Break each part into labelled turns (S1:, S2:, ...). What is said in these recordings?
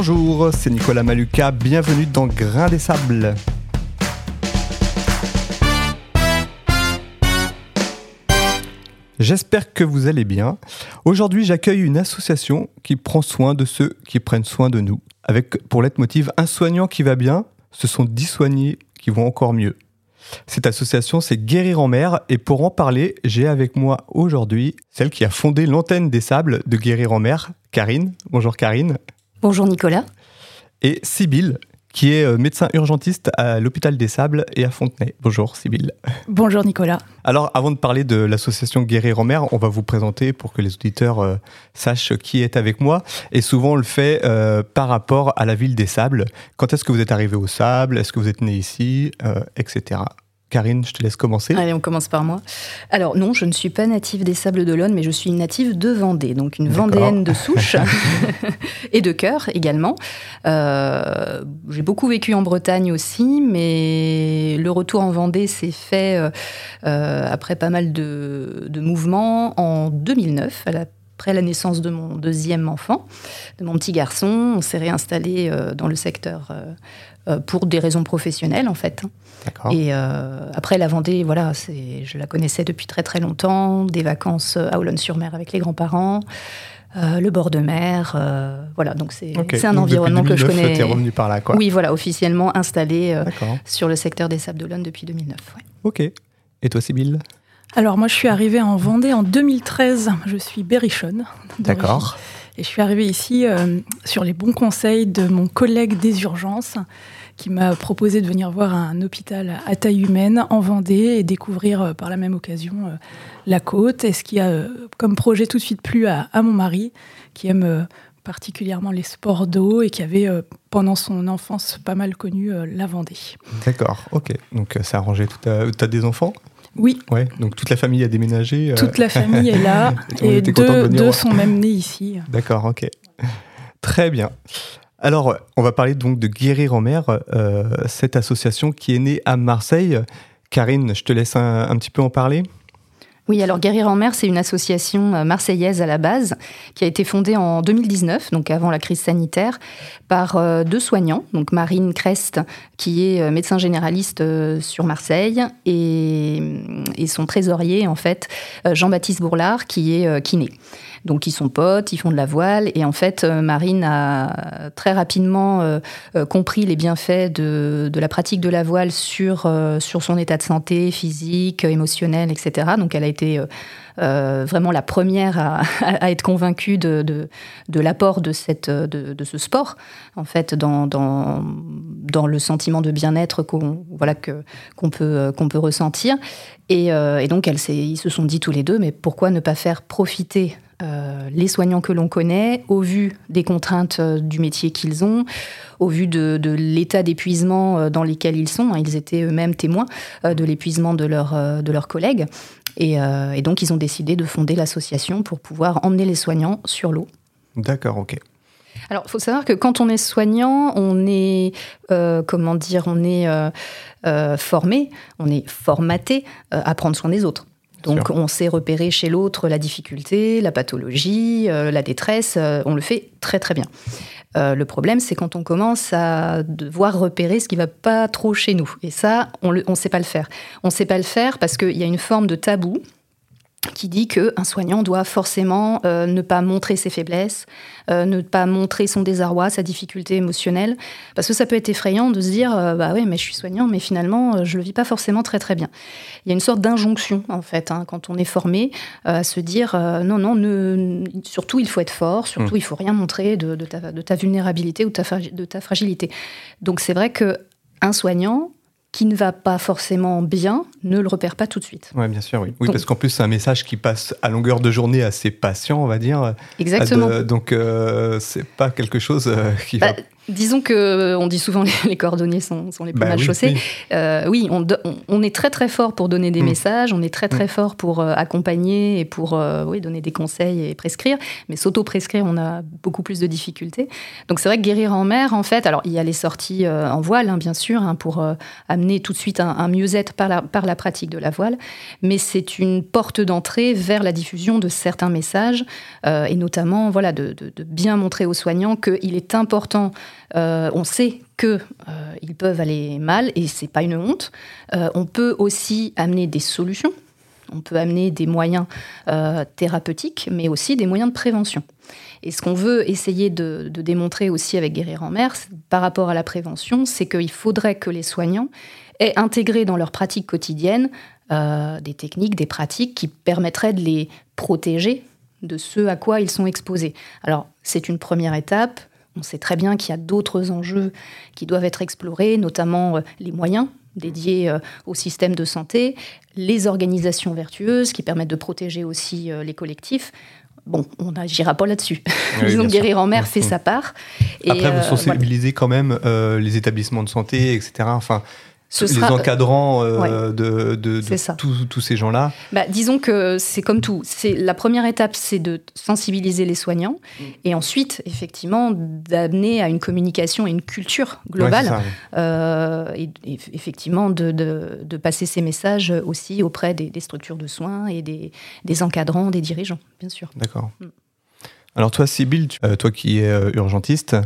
S1: Bonjour, c'est Nicolas Maluca, bienvenue dans Grain des Sables. J'espère que vous allez bien. Aujourd'hui, j'accueille une association qui prend soin de ceux qui prennent soin de nous. Avec pour leitmotiv un soignant qui va bien, ce sont dix soignés qui vont encore mieux. Cette association, c'est Guérir en mer. Et pour en parler, j'ai avec moi aujourd'hui celle qui a fondé l'antenne des sables de Guérir en mer, Karine. Bonjour Karine.
S2: Bonjour Nicolas.
S1: Et Sybille, qui est euh, médecin urgentiste à l'hôpital des Sables et à Fontenay. Bonjour Sybille.
S3: Bonjour Nicolas.
S1: Alors avant de parler de l'association Guérir en mer, on va vous présenter pour que les auditeurs euh, sachent qui est avec moi. Et souvent on le fait euh, par rapport à la ville des Sables. Quand est-ce que vous êtes arrivé aux Sables Est-ce que vous êtes né ici? Etc. Karine, je te laisse commencer.
S2: Allez, on commence par moi. Alors non, je ne suis pas native des Sables d'Olonne, mais je suis une native de Vendée, donc une Vendéenne de souche et de cœur également. Euh, j'ai beaucoup vécu en Bretagne aussi, mais le retour en Vendée s'est fait euh, euh, après pas mal de, de, mouvements en 2009, après la naissance de mon deuxième enfant, de mon petit garçon. On s'est réinstallé dans le secteur pour des raisons professionnelles en fait. Et euh, après, la Vendée, voilà, je la connaissais depuis très très longtemps. Des vacances à Olonne-sur-Mer avec les grands-parents. Euh, le bord de mer, euh, voilà, donc c'est un environnement que je connais.
S1: revenu par là, quoi.
S2: Oui, voilà, officiellement installé sur le secteur des Sables d'Olonne depuis 2009.
S1: Ok. Et toi, Sybille
S3: Alors, moi, je suis arrivée en Vendée en 2013. Je suis berrichonne.
S1: D'accord.
S3: Et je suis arrivée ici sur les bons conseils de mon collègue des urgences qui m'a proposé de venir voir un hôpital à taille humaine en Vendée et découvrir euh, par la même occasion euh, la côte. Et ce qui a euh, comme projet tout de suite plu à, mon mari, qui aime particulièrement les sports d'eau et qui avait pendant son enfance pas mal connu la Vendée.
S1: D'accord, ok. Donc ça a arrangé tout. Tu as des enfants?
S3: Oui.
S1: Ouais, donc toute la famille a déménagé.
S3: Toute la famille est là et deux, deux sont même nés ici.
S1: D'accord, ok. Très bien. Alors, on va parler donc de Guérir en mer, euh, cette association qui est née à Marseille. Karine, je te laisse un, petit peu en parler.
S2: Oui, alors Guérir en mer, c'est une association euh, marseillaise à la base qui a été fondée en 2019, donc avant la crise sanitaire, par euh, deux soignants, donc Marine Crest, qui est médecin généraliste sur Marseille, et, son trésorier, en fait, Jean-Baptiste Bourlard, qui est kiné. Donc ils sont potes, ils font de la voile. Et en fait, euh, Marine a très rapidement euh, euh, compris les bienfaits de, la pratique de la voile sur, sur son état de santé physique, émotionnel, etc. Donc elle a été... vraiment la première à, être convaincue de, l'apport de, cette, de, ce sport, en fait, dans, le sentiment de bien-être qu'on peut, ressentir. Et, donc, ils se sont dit tous les deux, mais pourquoi ne pas faire profiter euh, les soignants que l'on connaît, au vu des contraintes euh, du métier qu'ils ont, au vu de, l'état d'épuisement euh, dans lequel ils sont. Ils étaient eux-mêmes témoins de l'épuisement de leurs collègues. Et, donc, ils ont décidé de fonder l'association pour pouvoir emmener les soignants sur l'eau.
S1: D'accord, ok.
S2: Alors, il faut savoir que quand on est soignant, on est, comment dire, on est formé, on est formaté à prendre soin des autres. Donc on sait repérer chez l'autre la difficulté, la pathologie, euh, la détresse, euh, on le fait très très bien. Euh, le problème, c'est quand on commence à devoir repérer ce qui va pas trop chez nous. Et ça, on ne sait pas le faire. On ne sait pas le faire parce qu'il y a une forme de tabou qui dit qu'un soignant doit forcément euh, ne pas montrer ses faiblesses, euh, ne pas montrer son désarroi, sa difficulté émotionnelle, parce que ça peut être effrayant de se dire euh, bah oui mais je suis soignant mais finalement je le vis pas forcément très très bien. Il y a une sorte d'injonction en fait hein, quand on est formé à se dire non non ne, surtout il faut être fort, surtout mmh. il faut rien montrer de, ta, de ta, vulnérabilité ou de ta fragilité. Donc c'est vrai que un soignant qui ne va pas forcément bien ne le repère pas tout de suite.
S1: Oui, bien sûr, oui. Oui, parce qu'en plus, c'est un message qui passe à longueur de journée à ses patients, on va dire.
S2: Exactement.
S1: donc, euh, c'est pas quelque chose euh, qui va
S2: bah, Disons que euh, on dit souvent les, les cordonniers sont, sont les plus bah mal chaussés. Oui, euh, oui on, on, est très très fort pour donner des mm. messages, on est très très mm. fort pour accompagner et pour oui, donner des conseils et prescrire. Mais s'auto-prescrire, on a beaucoup plus de difficultés. Donc c'est vrai que guérir en mer, en fait, alors il y a les sorties en voile, hein, bien sûr, hein, pour amener tout de suite un, mieux-être par la, par la pratique de la voile, mais c'est une porte d'entrée vers la diffusion de certains messages, euh, et notamment voilà, de, bien montrer aux soignants qu'il est important, euh, on sait qu'ils ils peuvent aller mal, et c'est pas une honte, on peut aussi amener des solutions, on peut amener des moyens thérapeutiques, mais aussi des moyens de prévention. Et ce qu'on veut essayer de, démontrer aussi avec Guérir en mer par rapport à la prévention, c'est qu'il faudrait que les soignants aient intégré dans leur pratique quotidienne euh, des techniques, des pratiques qui permettraient de les protéger de ce à quoi ils sont exposés. Alors, c'est une première étape. On sait très bien qu'il y a d'autres enjeux qui doivent être explorés, notamment euh, les moyens dédiés euh, au système de santé, les organisations vertueuses qui permettent de protéger aussi les collectifs. Bon, on n'agira pas là-dessus. Disons que Guérir en mer fait sa part.
S1: Après, vous sensibilisez quand même les établissements de santé, etc. Enfin, les encadrants euh, de, de, tous ces gens-là
S2: bah, Disons que c'est comme tout. La première étape, c'est de sensibiliser les soignants mm. et ensuite, effectivement, d'amener à une communication et une culture globale. Euh, et, effectivement, de, passer ces messages aussi auprès des, structures de soins et des, encadrants, des dirigeants, bien sûr.
S1: D'accord. Mm. Alors toi, Sybille, euh, toi qui es euh, urgentiste,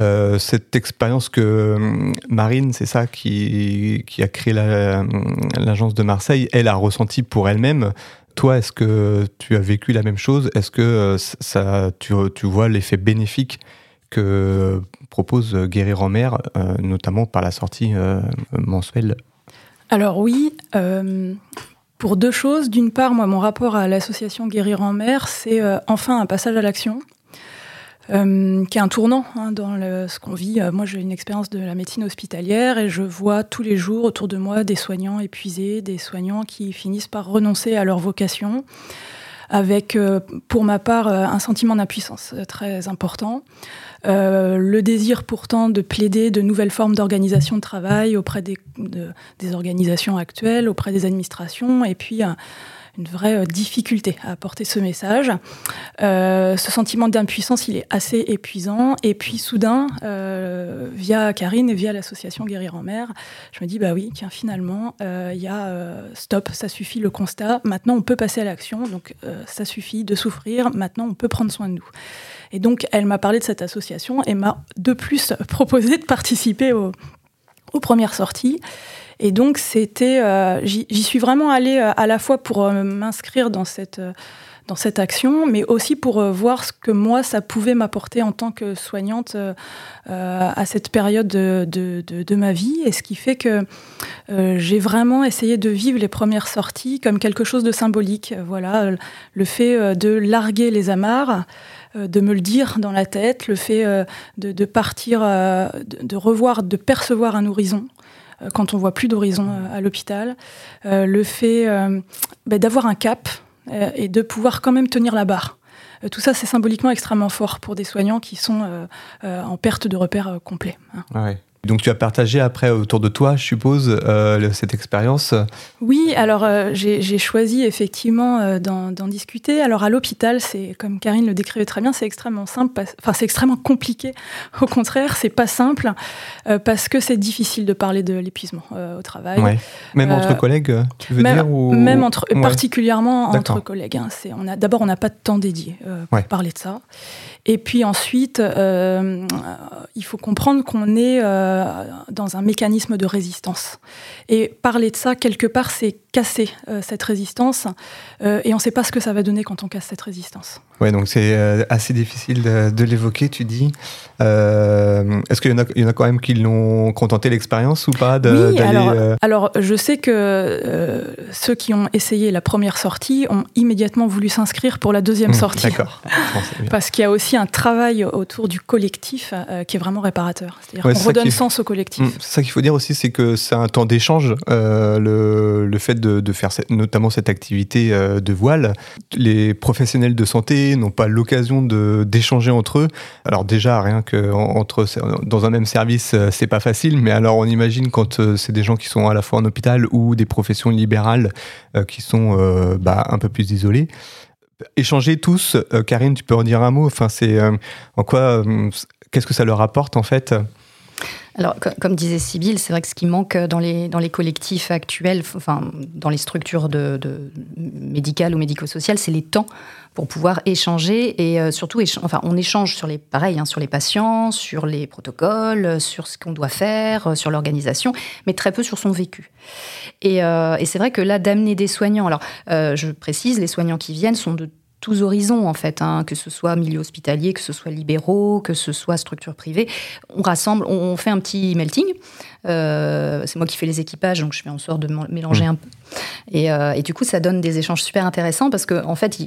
S1: euh, cette expérience que Marine, c'est ça, qui, qui, a créé l'agence de Marseille, elle a ressenti pour elle-même. Toi, est-ce que tu as vécu la même chose? Est-ce que ça, tu, tu vois l'effet bénéfique que propose Guérir en mer, notamment par la sortie mensuelle?
S3: Alors oui, pour deux choses. D'une part, moi, mon rapport à l'association Guérir en mer, c'est euh, enfin un passage à l'action. Euh, qui est un tournant hein, dans ce qu'on vit. Euh, moi, j'ai une expérience de la médecine hospitalière et je vois tous les jours autour de moi des soignants épuisés, des soignants qui finissent par renoncer à leur vocation, avec, pour ma part, un sentiment d'impuissance très important. Euh, le désir pourtant de plaider de nouvelles formes d'organisation de travail auprès des, organisations actuelles, auprès des administrations, et puis une vraie euh, difficulté à apporter ce message. Euh, ce sentiment d'impuissance, il est assez épuisant. Et puis soudain, via Karine et via l'association Guérir en mer, je me dis, bah oui, tiens, finalement, il y a stop, ça suffit le constat. Maintenant, on peut passer à l'action. Donc, ça suffit de souffrir. Maintenant, on peut prendre soin de nous. Et donc, elle m'a parlé de cette association et m'a de plus proposé de participer aux premières sorties. Et donc, c'était, euh, j'y suis vraiment allée euh, à la fois pour euh, m'inscrire dans cette dans cette action, mais aussi pour voir ce que moi, ça pouvait m'apporter en tant que soignante à cette période de, de, de, ma vie. Et ce qui fait que j'ai vraiment essayé de vivre les premières sorties comme quelque chose de symbolique. Voilà, le fait de larguer les amarres, de me le dire dans la tête, le fait de, partir, de, revoir, de percevoir un horizon quand on voit plus d'horizon à l'hôpital, le fait ben, d'avoir un cap et de pouvoir quand même tenir la barre. Tout ça, c'est symboliquement extrêmement fort pour des soignants qui sont en perte de repères complet.
S1: Hein. Donc tu as partagé après autour de toi, je suppose, euh, cette expérience
S3: Oui, alors euh, j'ai choisi effectivement euh, d'en discuter. Alors à l'hôpital, c'est comme Karine le décrivait très bien, c'est extrêmement simple, enfin c'est extrêmement compliqué. Au contraire, c'est pas simple parce que c'est difficile de parler de l'épuisement au travail.
S1: Même entre collègues, tu veux
S3: même,
S1: dire ou...
S3: Même entre, particulièrement entre collègues. Hein. On a d'abord on n'a pas de temps dédié pour parler de ça. Et puis ensuite, euh, il faut comprendre qu'on est euh, dans un mécanisme de résistance. Et parler de ça, quelque part, c'est casser euh, cette résistance. et on ne sait pas ce que ça va donner quand on casse cette résistance.
S1: Ouais, donc c'est assez difficile de, l'évoquer, tu dis. Est-ce qu'il y, y, en a quand même qui l'ont contenté l'expérience ou pas
S3: Oui, alors, alors, je sais que ceux qui ont essayé la première sortie ont immédiatement voulu s'inscrire pour la deuxième mmh, sortie.
S1: D'accord.
S3: Parce qu'il y a aussi un travail autour du collectif euh, qui est vraiment réparateur. C'est-à-dire qu'on redonne sens au collectif. Mm,
S1: c'est ça qu'il faut dire aussi, c'est que c'est un temps d'échange. Euh, le, le, fait de, de, faire notamment cette activité euh, de voile, les professionnels de santé n'ont pas l'occasion d'échanger entre eux. Alors déjà, rien que entre dans un même service, c'est pas facile. Mais alors, on imagine quand c'est des gens qui sont à la fois en hôpital ou des professions libérales qui sont bah, un peu plus isolées échanger tous. Euh, Karine, tu peux en dire un mot? Enfin, c'est euh, en quoi, euh, qu'est-ce que ça leur apporte en fait?
S2: Alors, comme disait Sybille, c'est vrai que ce qui manque dans les, dans les collectifs actuels, enfin, dans les structures de, médicales ou médico-sociales, c'est les temps pour pouvoir échanger et euh, surtout, enfin, on échange sur les, pareil, hein, sur les patients, sur les protocoles, sur ce qu'on doit faire, euh, sur l'organisation, mais très peu sur son vécu. Et, euh, et c'est vrai que là, d'amener des soignants, alors, je précise, les soignants qui viennent sont de tous horizons en fait, hein, que ce soit milieu hospitalier, que ce soit libéraux, que ce soit structure privée. On rassemble, on fait un petit melting. Euh, c'est moi qui fais les équipages, donc je fais en sorte de mélanger mmh. un peu. Et, euh, et, du coup, ça donne des échanges super intéressants parce que, en fait,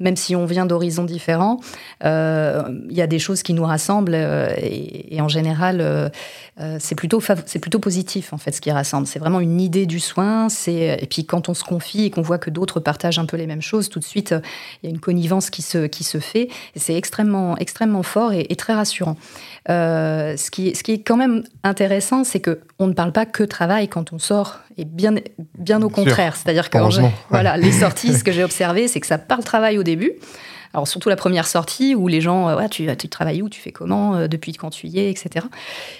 S2: même si on vient d'horizons différents, euh, il y a des choses qui nous rassemblent et, en général, c'est plutôt c'est plutôt positif en fait ce qui rassemble. C'est vraiment une idée du soin. C'est et puis quand on se confie et qu'on voit que d'autres partagent un peu les mêmes choses, tout de suite, il y a une connivence qui se qui se fait. C'est extrêmement extrêmement fort et, très rassurant. ce qui ce qui est quand même intéressant, c'est que on ne parle pas que travail quand on sort, et bien, bien au contraire. C'est-à-dire que voilà, les sorties, ce que j'ai observé, c'est que ça parle travail au début. Alors surtout la première sortie où les gens, euh, ouais, tu, tu travailles où, tu fais comment, euh, depuis quand tu y es, etc.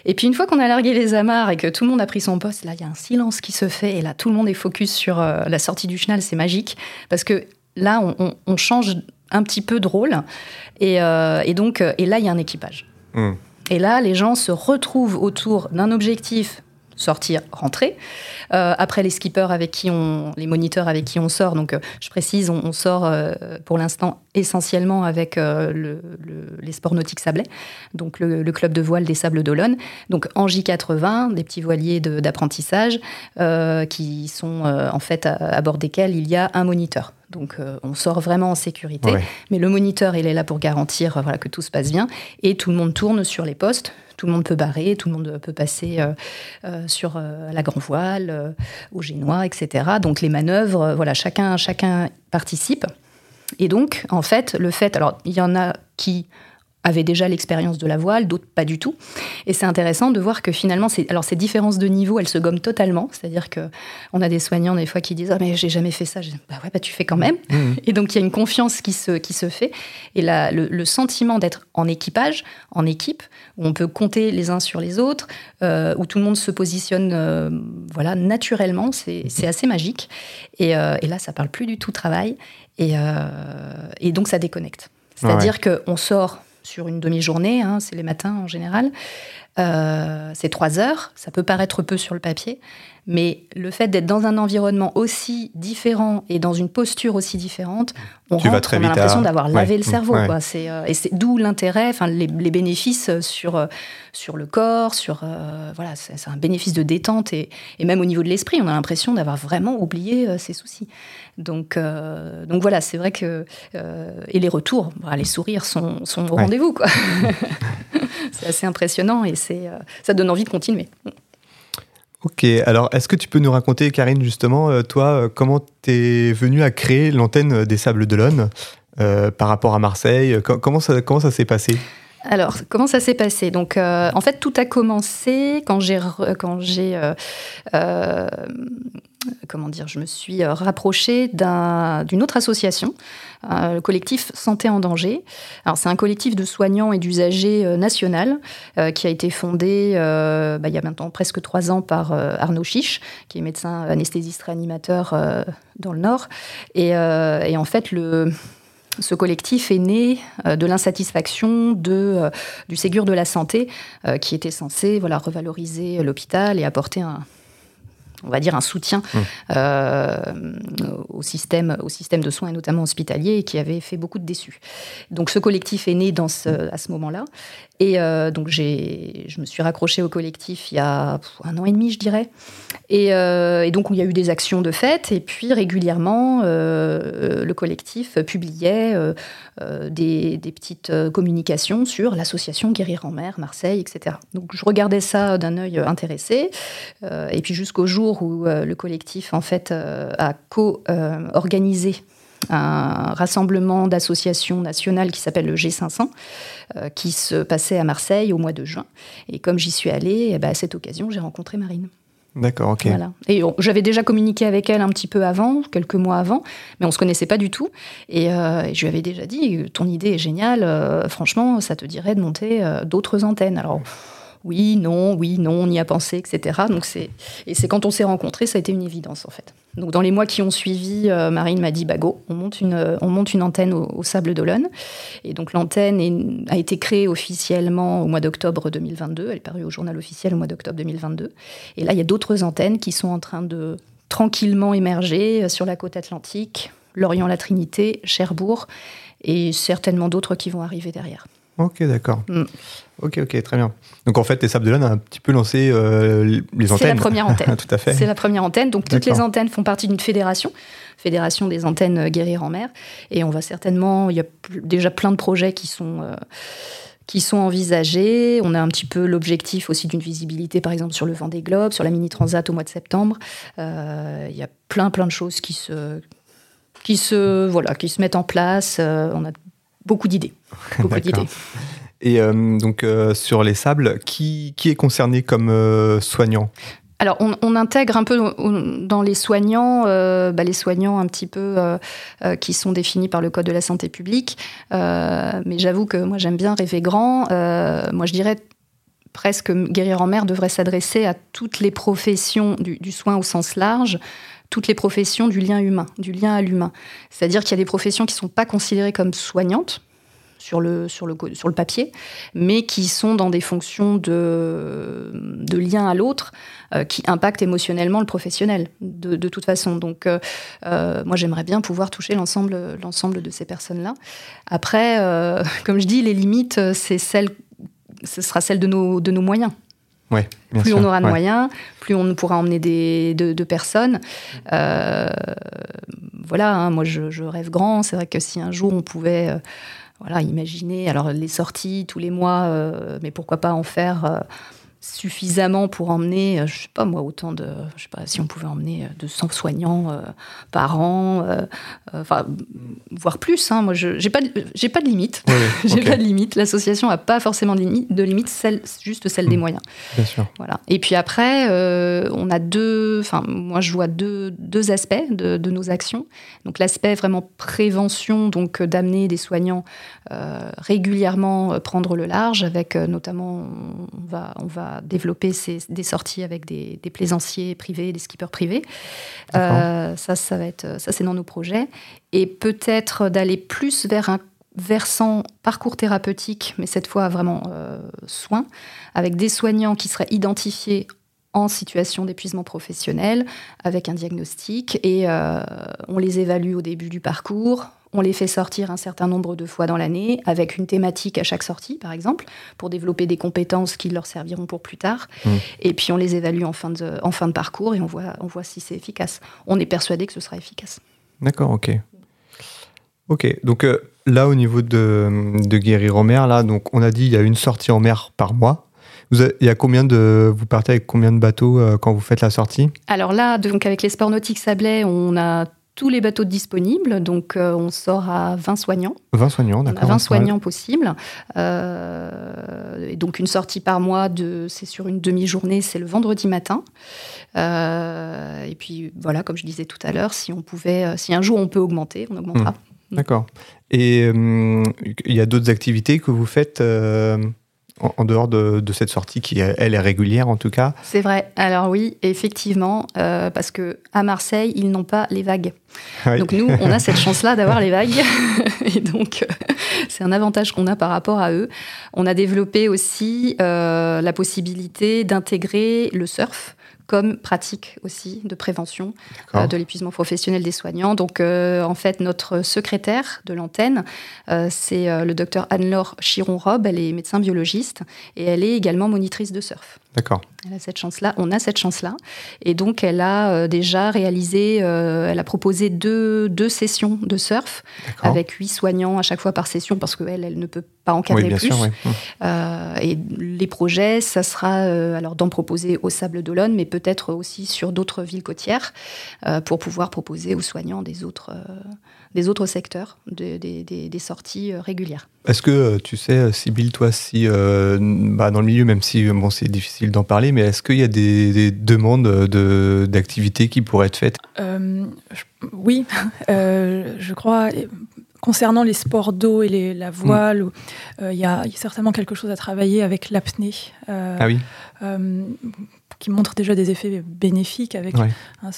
S2: Et puis une fois qu'on a largué les amarres et que tout le monde a pris son poste, là il y a un silence qui se fait et là tout le monde est focus sur euh, la sortie du chenal, c'est magique parce que là on, change un petit peu de rôle et, donc et là il y a un équipage. Hmm. Et là, les gens se retrouvent autour d'un objectif sortir, rentrer. Euh, après, les skippers avec qui on, les moniteurs avec qui on sort. Donc, euh, je précise, on, sort euh, pour l'instant essentiellement avec le, les sports nautiques sablés, donc le, club de voile des Sables d'Olonne. Donc, en J80, des petits voiliers d'apprentissage qui sont en fait à, bord desquels il y a un moniteur. Donc on sort vraiment en sécurité, mais le moniteur il est là pour garantir voilà que tout se passe bien et tout le monde tourne sur les postes tout le monde peut barrer, tout le monde peut passer euh, euh, sur euh, la grand voile, au génois, etc. Donc les manœuvres, voilà, chacun, chacun participe. Et donc, en fait, le fait, alors il y en a qui avaient déjà l'expérience de la voile, d'autres pas du tout. Et c'est intéressant de voir que finalement, alors ces différences de niveau, elles se gomment totalement. C'est-à-dire que on a des soignants des fois qui disent ah mais j'ai jamais fait ça. bah ouais bah tu fais quand même. Mmh. Et donc il y a une confiance qui se qui se fait. Et là, le, sentiment d'être en équipage, en équipe, où on peut compter les uns sur les autres, euh, où tout le monde se positionne euh, voilà naturellement, c'est assez magique. Et, euh, et, là, ça parle plus du tout travail. Et, et donc ça déconnecte. C'est-à-dire qu'on sort sur une demi-journée, hein, c'est les matins en général. Euh, c'est trois heures, ça peut paraître peu sur le papier, mais le fait d'être dans un environnement aussi différent et dans une posture aussi différente, on, rentre, on a l'impression d'avoir lavé le cerveau. Euh, et c'est d'où l'intérêt, enfin les, bénéfices sur, euh, sur le corps, sur euh, voilà, c'est un bénéfice de détente et, même au niveau de l'esprit, on a l'impression d'avoir vraiment oublié ses soucis. Donc, donc voilà, c'est vrai que et les retours, les sourires sont, sont au rendez-vous quoi. c'est assez impressionnant et c'est ça donne envie de continuer.
S1: Ok, alors est-ce que tu peux nous raconter, Karine, justement, euh, toi, euh, comment tu es venue à créer l'antenne des Sables d'Olonne euh, par rapport à Marseille Comment ça, comment ça s'est passé?
S2: Alors, comment ça s'est passé? Donc, en fait, tout a commencé quand j'ai quand j'ai comment dire, je me suis euh, rapprochée d'une autre association, euh, le collectif Santé en danger. Alors c'est un collectif de soignants et d'usagers euh, national qui a été fondé bah, il y a maintenant presque trois ans par Arnaud Chiche, qui est médecin anesthésiste réanimateur dans le Nord. Et, en fait, ce collectif est né de l'insatisfaction du Ségur de la santé, qui était censé voilà, revaloriser l'hôpital et apporter un, on va dire, un soutien mmh. euh, au, système, au système de soins, et notamment hospitalier, et qui avait fait beaucoup de déçus. Donc ce collectif est né dans ce, à ce moment-là. Et euh, donc je me suis raccrochée au collectif il y a un an et demi, je dirais. Et, euh, donc il y a eu des actions de fête. Et puis régulièrement, le collectif publiait des, des, petites communications sur l'association Guérir en mer, Marseille, etc. Donc je regardais ça d'un œil intéressé. et puis jusqu'au jour où euh, le collectif en fait euh, a co-organisé un rassemblement d'associations nationales qui s'appelle le G500, euh, qui se passait à Marseille au mois de juin. Et comme j'y suis allée, eh ben, à cette occasion, j'ai rencontré Marine.
S1: D'accord, ok.
S2: Et j'avais déjà communiqué avec elle un petit peu avant, quelques mois avant, mais on se connaissait pas du tout. Et, je lui avais déjà dit, ton idée est géniale, franchement, ça te dirait de monter d'autres antennes. Alors, oui, non, oui, non, on y a pensé, etc. Donc c'est et c'est quand on s'est rencontrés, ça a été une évidence en fait. Donc dans les mois qui ont suivi, euh, Marine m'a dit bah go, on monte une euh, on monte une antenne au, Sable d'Olonne. Et donc l'antenne a été créée officiellement au mois d'octobre 2022. Elle est parue au journal officiel au mois d'octobre 2022. Et là il y a d'autres antennes qui sont en train de tranquillement émerger euh, sur la côte atlantique, Lorient-la Trinité, Cherbourg et certainement d'autres qui vont arriver derrière.
S1: Ok, d'accord. Mm. Ok, ok, très bien. Donc en fait, les Sables d'Olonne a un petit peu lancé euh, les antennes.
S2: C'est la première antenne.
S1: Tout à fait.
S2: C'est la première antenne. Donc toutes les antennes font partie d'une fédération, fédération des antennes euh, guérir en mer. Et on va certainement, il y a déjà plein de projets qui sont euh, qui sont envisagés. On a un petit peu l'objectif aussi d'une visibilité, par exemple, sur le vent des globes, sur la mini transat au mois de septembre. il y a plein, plein de choses qui se qui se voilà, qui se mettent en place. on a beaucoup d'idées. Beaucoup d'idées.
S1: Et euh, donc, euh, sur les sables, qui, qui est concerné comme euh, soignant?
S2: Alors, on, intègre un peu dans les soignants, bah, les soignants un petit peu qui sont définis par le Code de la santé publique. mais j'avoue que moi, j'aime bien rêver grand. moi, je dirais presque guérir en mer devrait s'adresser à toutes les professions du, soin au sens large, toutes les professions du lien humain, du lien à l'humain. C'est-à-dire qu'il y a des professions qui ne sont pas considérées comme soignantes, sur le, sur le, sur le papier, mais qui sont dans des fonctions de, de lien à l'autre euh, qui impactent émotionnellement le professionnel, de, de toute façon. Donc, euh, euh, moi, j'aimerais bien pouvoir toucher l'ensemble, de ces personnes-là. Après, comme je dis, les limites, c'est celle, ce sera celle de nos, de nos moyens.
S1: Ouais,
S2: plus on aura de moyens, plus on pourra emmener des, de, personnes. voilà, hein, moi je, je, rêve grand. C'est vrai que si un jour on pouvait voilà, imaginez, alors les sorties tous les mois, euh, mais pourquoi pas en faire euh, suffisamment pour emmener, euh, je sais pas moi, autant de, je sais pas si on pouvait emmener 200 soignants par an, enfin, voire plus. Hein. Moi, je j'ai pas, j'ai pas de limite. j'ai pas de limite. L'association a pas forcément de limite, de limite celle, juste celle des hmm. moyens.
S1: Bien sûr.
S2: Voilà. Et puis après, on a deux, enfin, moi, je vois deux, deux aspects de, de nos actions. Donc l'aspect vraiment prévention, donc d'amener des soignants régulièrement prendre le large, avec notamment, on va, on va développer des sorties avec des, plaisanciers privés, des skippers privés. Euh, ça, ça va être, ça c'est dans nos projets. Et peut-être d'aller plus vers un versant parcours thérapeutique, mais cette fois vraiment euh, soins, avec des soignants qui seraient identifiés en situation d'épuisement professionnel, avec un diagnostic, et euh, on les évalue au début du parcours, on les fait sortir un certain nombre de fois dans l'année, avec une thématique à chaque sortie, par exemple, pour développer des compétences qui leur serviront pour plus tard. Mmh. Et puis on les évalue en fin de, en fin de parcours et on voit, on voit si c'est efficace. On est persuadé que ce sera efficace.
S1: D'accord, ok. Ok, donc euh, là, au niveau de, de guérir en mer, là, donc on a dit il y a une sortie en mer par mois. Vous il y a combien de, vous partez avec combien de bateaux euh, quand vous faites la sortie?
S2: Alors là, donc avec les sports nautiques Sablé, on a tous les bateaux disponibles, donc euh, on sort à 20 soignants.
S1: 20 soignants, d'accord.
S2: 20 soignants possibles. Euh, et donc une sortie par mois, de, c'est sur une demi-journée, c'est le vendredi matin. Euh, et puis voilà, comme je disais tout à l'heure, si on pouvait, si un jour on peut augmenter, on augmentera.
S1: Mmh. D'accord. Et il y a d'autres activités que vous faites en, dehors de, cette sortie qui, elle, est régulière en tout cas
S2: C'est vrai. Alors oui, effectivement, euh, parce que à Marseille, ils n'ont pas les vagues. Donc nous, on a cette chance-là d'avoir les vagues. Et donc, euh, c'est un avantage qu'on a par rapport à eux. On a développé aussi euh, la possibilité d'intégrer le surf comme pratique aussi de prévention euh, de l'épuisement professionnel des soignants. Donc, euh, en fait, notre secrétaire de l'antenne, euh, c'est le docteur Anne-Laure Chiron-Rob. Elle est médecin biologiste et elle est également monitrice de surf.
S1: D'accord.
S2: Elle a cette chance-là. On a cette chance-là. Et donc, elle a déjà réalisé, elle a proposé deux, deux sessions de surf avec huit soignants à chaque fois par session parce qu'elle, elle ne peut pas encadrer oui, bien plus. Sûr, oui. et les projets, ça sera alors d'en proposer au Sable d'Olonne, mais peut-être aussi sur d'autres villes côtières euh, pour pouvoir proposer aux soignants des autres, euh, des autres secteurs, des sorties euh, régulières.
S1: Est-ce que tu sais, Sybille, toi, si bah, dans le milieu, même si bon, c'est difficile d'en parler, mais est-ce qu'il y a des, demandes d'activités qui pourraient être faites?
S3: Oui, je crois concernant les sports d'eau et les, la voile, il y, a certainement quelque chose à travailler avec l'apnée.
S1: ah oui
S3: qui montre déjà des effets bénéfiques avec hein,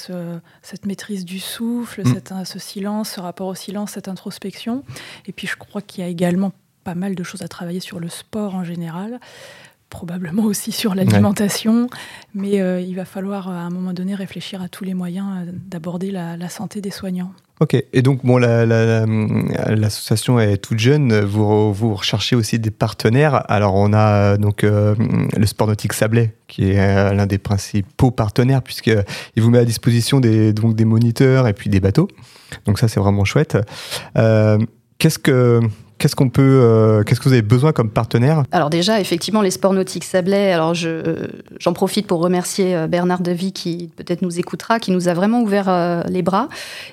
S3: cette maîtrise du souffle, mm. ce silence, ce rapport au silence, cette introspection. Et puis je crois qu'il y a également pas mal de choses à travailler sur le sport en général probablement aussi sur l'alimentation, mais euh, il va falloir à un moment donné réfléchir à tous les moyens euh, d'aborder la, santé des soignants.
S1: Ok, et donc bon, l'association est toute jeune, vous, vous recherchez aussi des partenaires. Alors on a donc euh, le Sport Nautique Sablé, qui est l'un des principaux partenaires, puisqu'il vous met à disposition des, donc des moniteurs et puis des bateaux. Donc ça c'est vraiment chouette. Qu'est-ce que Qu'est-ce qu'on peut, euh, qu'est-ce que vous avez besoin comme partenaire?
S2: Alors déjà, effectivement, les sports nautiques Sablé. Alors je, j'en profite pour remercier euh, Bernard Devy qui peut-être nous écoutera, qui nous a vraiment ouvert euh, les bras.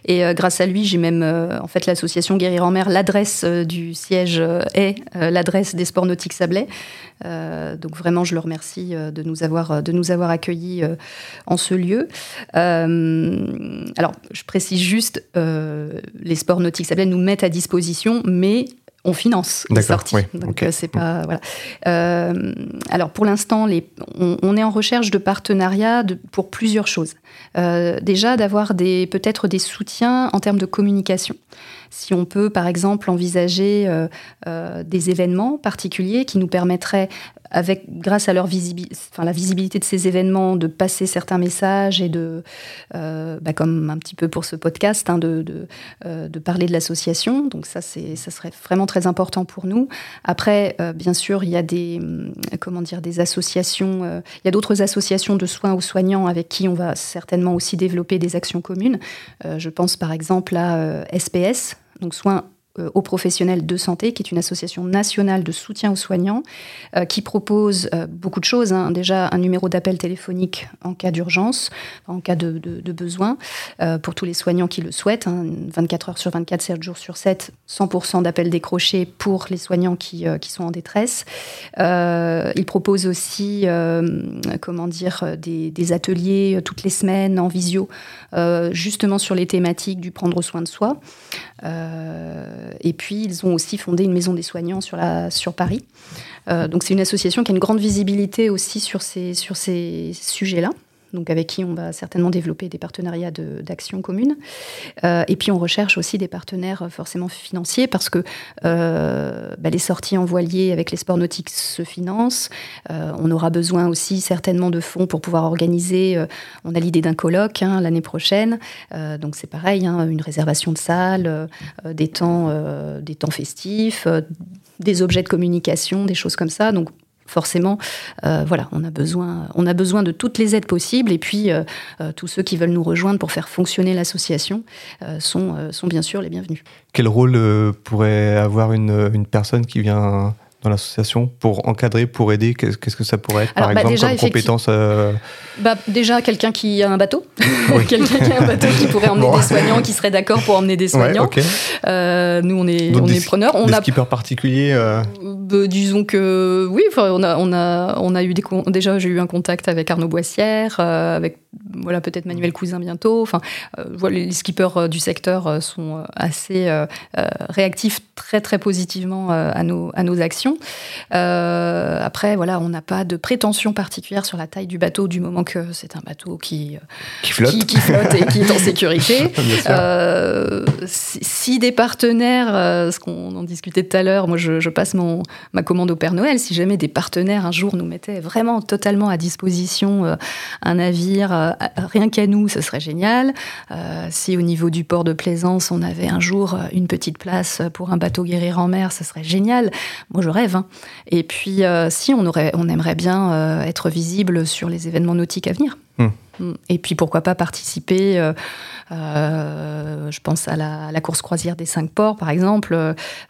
S2: Et grâce à lui, j'ai même en fait l'association Guérir en mer. L'adresse du siège est l'adresse des sports nautiques Sablé. donc vraiment, je le remercie de nous avoir de nous avoir accueillis en ce lieu. alors je précise juste, les sports nautiques Sablé nous mettent à disposition, mais on finance les sorties. Donc euh, c'est pas voilà. Euh, alors pour l'instant, on, est en recherche de partenariats pour plusieurs choses. Euh, déjà d'avoir des peut-être des soutiens en termes de communication. Si on peut, par exemple, envisager des événements particuliers qui nous permettraient grâce à leur visibilité, enfin, la visibilité de ces événements, de passer certains messages et de, euh, bah, comme un petit peu pour ce podcast, hein, euh, de, parler de l'association. Donc ça, c'est, ça serait vraiment très important pour nous. Après, euh, bien sûr, il y a des, comment dire, des associations, il y a d'autres associations de soins aux soignants avec qui on va certainement aussi développer des actions communes. je pense par exemple à SPS, donc soins aux professionnels de santé, qui est une association nationale de soutien aux soignants, euh, qui propose euh, beaucoup de choses. Hein. Déjà, un numéro d'appel téléphonique en cas d'urgence, en cas de, besoin, pour tous les soignants qui le souhaitent. 24 hein. heures sur 24, 7 jours sur 7, 100% d'appels décrochés pour les soignants qui, qui sont en détresse. il propose aussi, comment dire, des, ateliers toutes les semaines en visio, justement sur les thématiques du prendre soin de soi. Euh, et puis, ils ont aussi fondé une maison des soignants sur, Paris. Euh, donc, c'est une association qui a une grande visibilité aussi sur ces, sur ces sujets-là donc avec qui on va certainement développer des partenariats d'action commune. Euh, et puis on recherche aussi des partenaires euh, forcément financiers parce que euh, bah, les sorties en voilier avec les sports nautiques se financent. on aura besoin aussi certainement de fonds pour pouvoir organiser. on a l'idée d'un colloque hein, l'année prochaine, donc c'est pareil, hein, une réservation de salle, des temps, des temps festifs, des objets de communication, des choses comme ça. Donc forcément, euh, voilà, on a, besoin, on a besoin de toutes les aides possibles. Et puis, euh, euh, tous ceux qui veulent nous rejoindre pour faire fonctionner l'association sont, sont bien sûr les bienvenus.
S1: Quel rôle pourrait avoir une, une personne qui vient dans l'association pour encadrer, pour aider Qu'est-ce que ça pourrait être, par bah, exemple, comme compétence
S2: euh, bah, Déjà, quelqu'un qui a un bateau. quelqu'un qui a un bateau qui pourrait emmener des soignants, qui serait d'accord pour emmener des soignants. Euh, nous, on est, on est preneurs. On
S1: des a... skippers particuliers euh
S2: bah, Disons que oui, on a, on, a, on a eu des... Déjà, j'ai eu un contact avec Arnaud Boissière, avec voilà, peut-être Manuel Cousin bientôt. Enfin, voilà, les skippers du secteur sont assez réactifs très, très positivement à, nos, à nos actions. Euh, après, voilà, on n'a pas de prétention particulière sur la taille du bateau du moment que c'est un bateau qui,
S1: euh, qui, flotte.
S2: et qui est en sécurité. Euh, si, des partenaires, ce qu'on en discutait tout à l'heure, moi je, passe mon, ma commande au Père Noël, si jamais des partenaires un jour nous mettaient vraiment totalement à disposition un navire, rien qu'à nous, ce serait génial. si au niveau du port de plaisance, on avait un jour une petite place pour un bateau guérir en mer, ce serait génial. Moi, j'aurais Hein. Et puis, euh, si, on, aurait, on aimerait bien euh, être visible sur les événements nautiques à venir. Hmm. Hmm. Et puis, pourquoi pas participer euh, Je pense à la, course croisière des cinq ports, par exemple,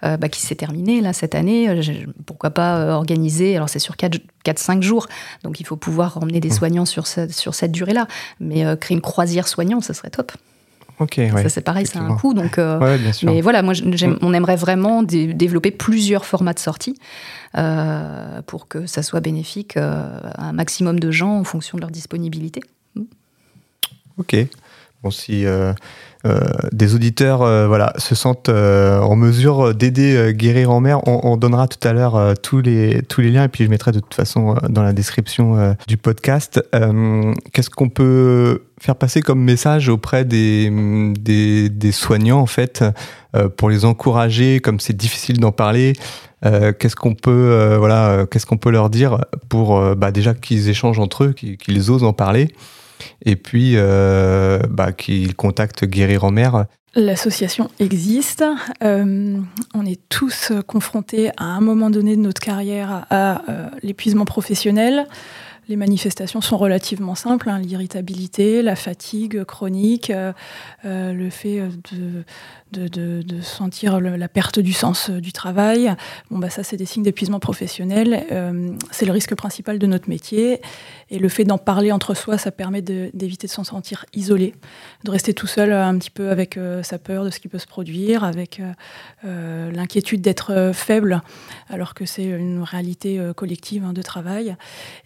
S2: bah, qui s'est terminée là, cette année. pourquoi pas organiser Alors, c'est sur 4-5 jours, donc il faut pouvoir emmener des hmm. soignants sur, sur cette durée-là. Mais créer une croisière soignant, ça serait top.
S1: Ok,
S2: Ça, c'est pareil, c'est un coût. Donc, euh, Mais voilà, moi, mm. on aimerait vraiment développer plusieurs formats de sortie euh, pour que ça soit bénéfique euh, à un maximum de gens en fonction de leur disponibilité.
S1: Ok. Bon, si euh, des auditeurs euh, voilà, se sentent euh, en mesure d'aider Guérir en mer, on, donnera tout à l'heure tous, les, tous les liens et puis je mettrai de toute façon dans la description du podcast. Qu'est-ce qu'on peut faire passer comme message auprès des, des, soignants en fait pour les encourager comme c'est difficile d'en parler qu'est-ce qu'on peut voilà qu'est-ce peut leur dire pour bah, déjà qu'ils échangent entre eux qu'ils osent en parler? Et puis euh, bah, qu'ils contactent Guérir en mer.
S3: L'association existe. Euh, on est tous confrontés à un moment donné de notre carrière à, euh, l'épuisement professionnel. Les manifestations sont relativement simples, hein. l'irritabilité, la fatigue chronique, le fait de de, sentir la perte du sens euh, du travail. Bon, bah, ça, c'est des signes d'épuisement professionnel. Euh, c'est le risque principal de notre métier. Et le fait d'en parler entre soi, ça permet d'éviter de, s'en sentir isolé, de rester tout seul euh, un petit peu avec sa peur de ce qui peut se produire, avec l'inquiétude d'être faible, alors que c'est une réalité collective hein, de travail.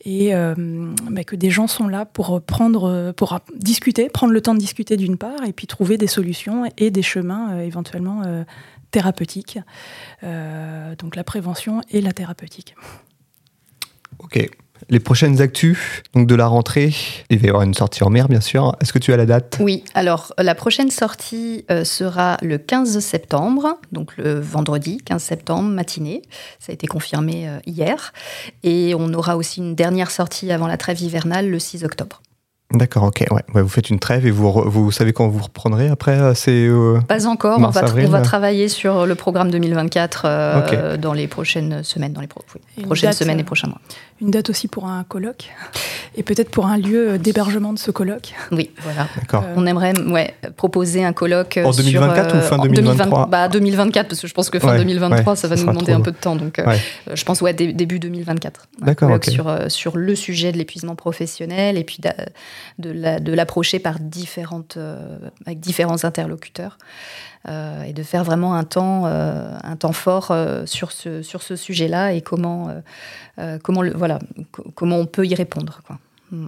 S3: Et bah, que des gens sont là pour prendre, pour discuter, prendre le temps de discuter d'une part, et puis trouver des solutions et des chemins éventuellement euh, thérapeutique. Euh, donc la prévention et la thérapeutique.
S1: Ok. Les prochaines actus donc de la rentrée, il va y avoir une sortie en mer bien sûr. Est-ce que tu as la date?
S2: Oui, alors la prochaine sortie sera le 15 septembre, donc le vendredi 15 septembre matinée. Ça a été confirmé hier. Et on aura aussi une dernière sortie avant la trêve hivernale le 6 octobre.
S1: D'accord, ok. Ouais. vous faites une trêve et vous, vous savez quand vous reprendrez après euh, c'est
S2: euh, Pas encore. on, va, on va, travailler sur le programme 2024 euh, dans les prochaines semaines, dans les prochaines semaines et prochains mois.
S3: Une date aussi pour un colloque et peut-être pour un lieu d'hébergement de ce colloque.
S2: Oui, voilà. D'accord. on aimerait ouais, proposer un colloque.
S1: En 2024 ou fin 2023
S2: bah, 2024, parce que je pense que fin 2023, ça va nous demander un peu de temps. Donc je pense ouais, début 2024. D'accord. Sur, sur le sujet de l'épuisement professionnel et puis de l'approcher par différentes, euh, avec différents interlocuteurs euh, et de faire vraiment un temps, euh, un temps fort sur ce, sur ce sujet-là et comment, comment, le, voilà, comment on peut y répondre. Quoi. Mm.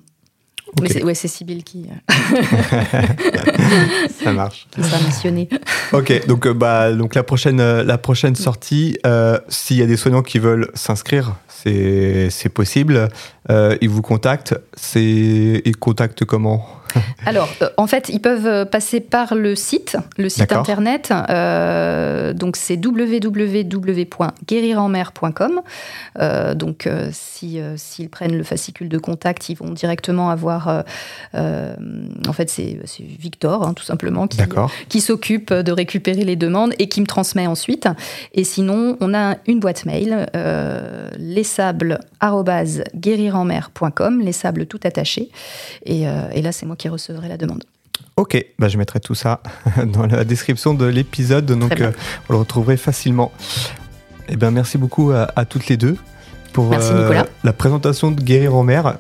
S2: Mais c'est ouais, Sybille qui.
S1: ça marche.
S2: Qui sera missionné.
S1: ok, donc, bah, donc la, prochaine, la prochaine sortie, s'il y a des soignants qui veulent s'inscrire, c'est possible. Euh, ils vous contactent. Ils contactent comment?
S2: Alors, euh, en fait, ils peuvent euh, passer par le site, le site internet. donc, c'est www.guérirenmer.com. donc, si s'ils prennent le fascicule de contact, ils vont directement avoir. en fait, c'est Victor, hein, tout simplement, qui, qui s'occupe de récupérer les demandes et qui me transmet ensuite. Et sinon, on a une boîte mail, les sables les sables tout attachés. Et, et là, c'est moi qui recevrai la demande.
S1: Ok, bah je mettrai tout ça dans la description de l'épisode, donc euh, le retrouverez facilement. Eh bien, merci beaucoup à, toutes les deux pour la présentation de Guérir en mer.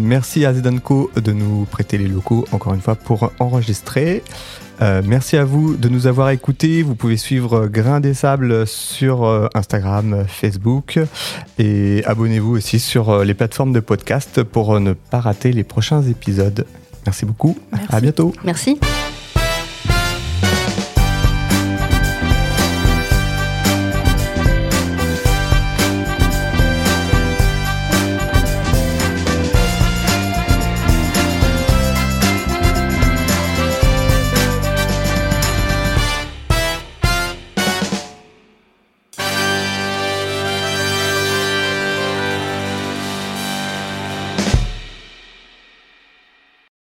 S1: Merci à Zedanko de nous prêter les locaux encore une fois pour enregistrer. Merci à vous de nous avoir écoutés. Vous pouvez suivre Grain des Sables sur Instagram, Facebook et abonnez-vous aussi sur les plateformes de podcast pour ne pas rater les prochains épisodes. Merci beaucoup. À bientôt.
S2: Merci.